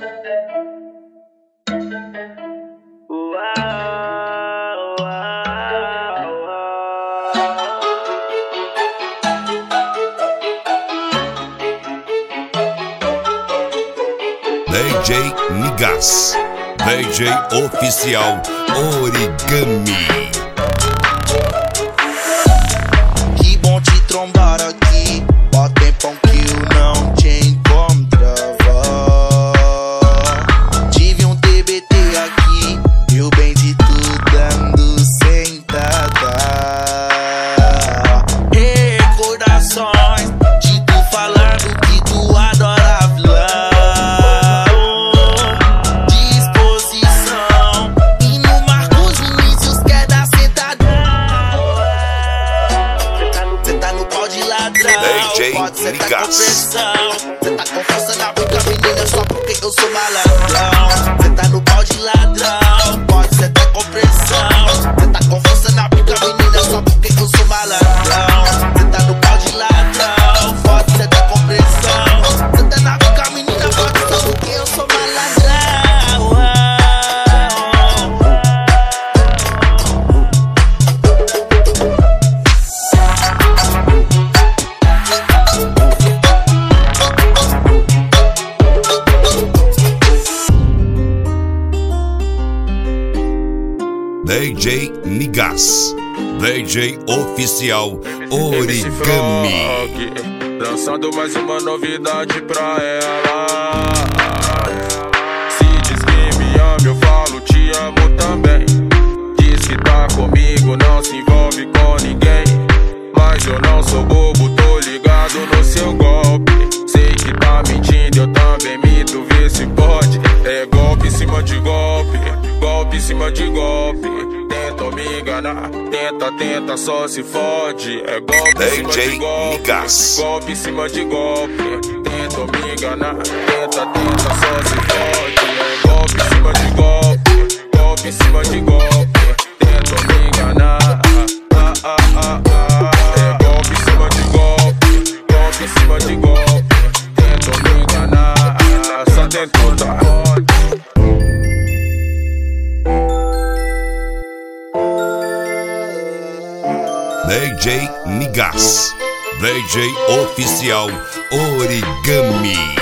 DJ Nigas, DJ oficial Origami. Eu sou malandrão. Cê tá no pau de ladrão. Pode cê tá com pressão. Cê tá com força na boca, menina, só porque eu sou malandrão. DJ Nigas, DJ oficial Origami. Lançando mais uma novidade pra ela. Se diz que me ama, eu falo te amo também. Diz que tá comigo, não se envolve com ninguém. Mas eu não sou bobo, tô ligado no seu golpe. Sei que tá mentindo, eu também minto, vê se pode. É golpe em cima de golpe, golpe em cima de golpe. Tenta me enganar, tenta, tenta, só se fode. É golpe em cima de golpe, Nigas. golpe em cima de golpe. Tenta me enganar, tenta, tenta, só se fode. É golpe em cima de golpe, golpe em cima de golpe. Tenta me enganar. Ah, ah, ah, ah. É golpe em cima de golpe, golpe em cima de golpe. Tenta me enganar. Só tentou, tá? DJ Nigas, DJ oficial Origami.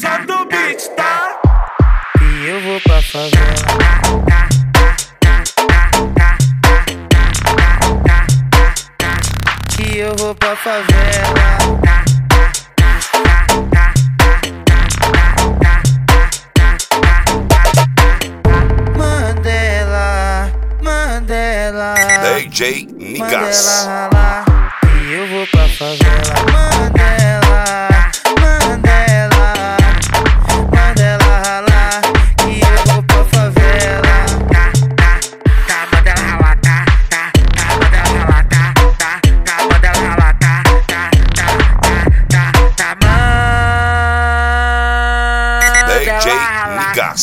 Nigas, Solta o beat, tá? E eu vou pra favela. E eu vou pra favela. Mandela, Mandela. DJ Mandela Nigas, ralar. E eu vou pra favela. Mandela.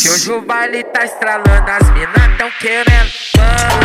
Que hoje o baile tá estralando, as minas tão querendo.